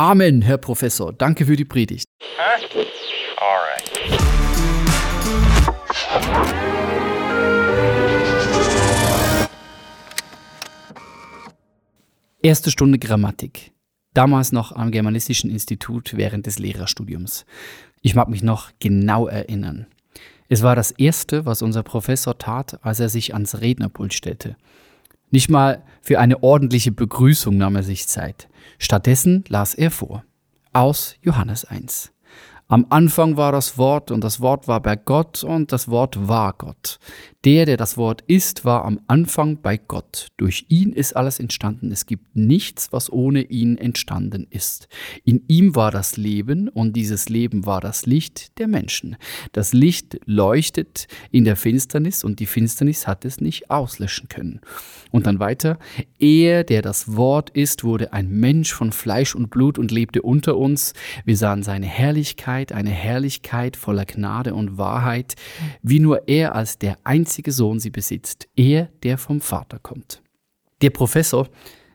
Amen, Herr Professor. Danke für die Predigt. Huh? All right. Erste Stunde Grammatik. Damals noch am Germanistischen Institut während des Lehrerstudiums. Ich mag mich noch genau erinnern. Es war das Erste, was unser Professor tat, als er sich ans Rednerpult stellte. Nicht mal für eine ordentliche Begrüßung nahm er sich Zeit. Stattdessen las er vor. Aus Johannes 1. Am Anfang war das Wort und das Wort war bei Gott und das Wort war Gott. Der, der das Wort ist, war am Anfang bei Gott. Durch ihn ist alles entstanden. Es gibt nichts, was ohne ihn entstanden ist. In ihm war das Leben und dieses Leben war das Licht der Menschen. Das Licht leuchtet in der Finsternis und die Finsternis hat es nicht auslöschen können. Und dann weiter, er, der das Wort ist, wurde ein Mensch von Fleisch und Blut und lebte unter uns. Wir sahen seine Herrlichkeit, eine Herrlichkeit voller Gnade und Wahrheit, wie nur er als der einzige Sohn sie besitzt, er, der vom Vater kommt. Der Professor,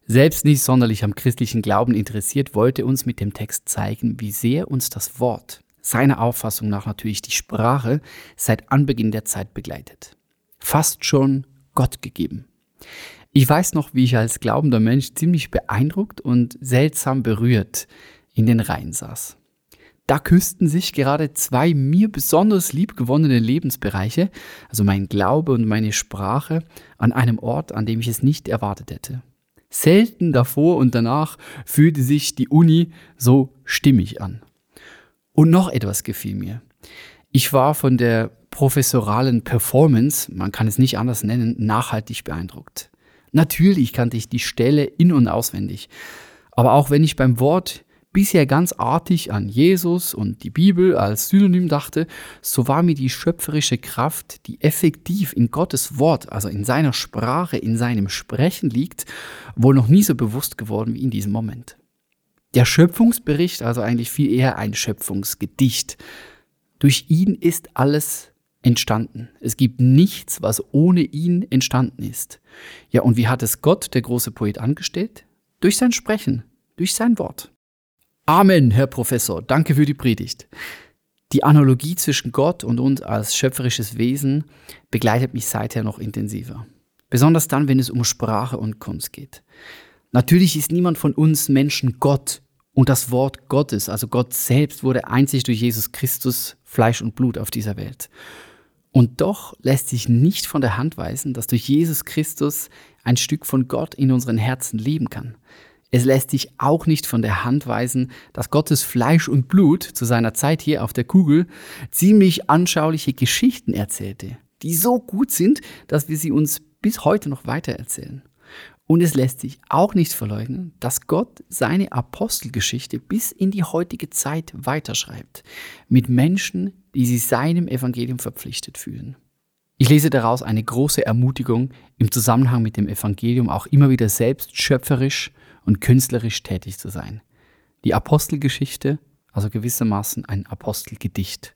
selbst nicht sonderlich am christlichen Glauben interessiert, wollte uns mit dem Text zeigen, wie sehr uns das Wort, seiner Auffassung nach natürlich die Sprache, seit Anbeginn der Zeit begleitet. Fast schon Gott gegeben. Ich weiß noch, wie ich als glaubender Mensch ziemlich beeindruckt und seltsam berührt in den Reihen saß. Da küssten sich gerade zwei mir besonders liebgewonnene Lebensbereiche, also mein Glaube und meine Sprache, an einem Ort, an dem ich es nicht erwartet hätte. Selten davor und danach fühlte sich die Uni so stimmig an. Und noch etwas gefiel mir. Ich war von der professoralen Performance, man kann es nicht anders nennen, nachhaltig beeindruckt. Natürlich kannte ich die Stelle in und auswendig. Aber auch wenn ich beim Wort bisher ganz artig an Jesus und die Bibel als Synonym dachte, so war mir die schöpferische Kraft, die effektiv in Gottes Wort, also in seiner Sprache, in seinem Sprechen liegt, wohl noch nie so bewusst geworden wie in diesem Moment. Der Schöpfungsbericht, also eigentlich viel eher ein Schöpfungsgedicht. Durch ihn ist alles entstanden. Es gibt nichts, was ohne ihn entstanden ist. Ja, und wie hat es Gott, der große Poet, angestellt? Durch sein Sprechen, durch sein Wort. Amen, Herr Professor. Danke für die Predigt. Die Analogie zwischen Gott und uns als schöpferisches Wesen begleitet mich seither noch intensiver. Besonders dann, wenn es um Sprache und Kunst geht. Natürlich ist niemand von uns Menschen Gott und das Wort Gottes, also Gott selbst, wurde einzig durch Jesus Christus Fleisch und Blut auf dieser Welt. Und doch lässt sich nicht von der Hand weisen, dass durch Jesus Christus ein Stück von Gott in unseren Herzen leben kann. Es lässt sich auch nicht von der Hand weisen, dass Gottes Fleisch und Blut zu seiner Zeit hier auf der Kugel ziemlich anschauliche Geschichten erzählte, die so gut sind, dass wir sie uns bis heute noch weitererzählen. Und es lässt sich auch nicht verleugnen, dass Gott seine Apostelgeschichte bis in die heutige Zeit weiterschreibt, mit Menschen, die sich seinem Evangelium verpflichtet fühlen. Ich lese daraus eine große Ermutigung, im Zusammenhang mit dem Evangelium auch immer wieder selbst schöpferisch und künstlerisch tätig zu sein. Die Apostelgeschichte, also gewissermaßen ein Apostelgedicht.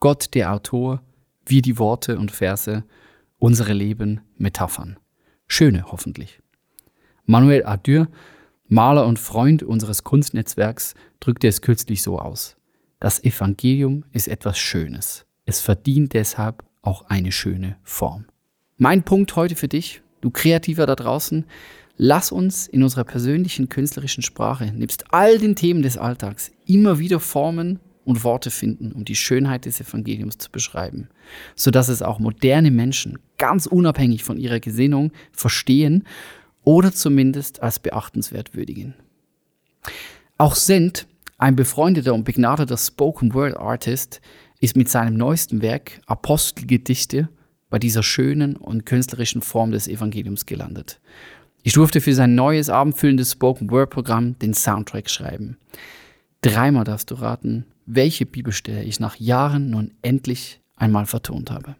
Gott der Autor, wie die Worte und Verse, unsere Leben Metaphern. Schöne hoffentlich. Manuel Adur, Maler und Freund unseres Kunstnetzwerks, drückte es kürzlich so aus. Das Evangelium ist etwas Schönes. Es verdient deshalb auch eine schöne Form. Mein Punkt heute für dich, du Kreativer da draußen, Lass uns in unserer persönlichen künstlerischen Sprache, nebst all den Themen des Alltags, immer wieder Formen und Worte finden, um die Schönheit des Evangeliums zu beschreiben, sodass es auch moderne Menschen ganz unabhängig von ihrer Gesinnung verstehen oder zumindest als beachtenswert würdigen. Auch Send, ein befreundeter und begnadeter Spoken Word Artist, ist mit seinem neuesten Werk Apostelgedichte bei dieser schönen und künstlerischen Form des Evangeliums gelandet. Ich durfte für sein neues abendfüllendes Spoken Word Programm den Soundtrack schreiben. Dreimal darfst du raten, welche Bibelstelle ich nach Jahren nun endlich einmal vertont habe.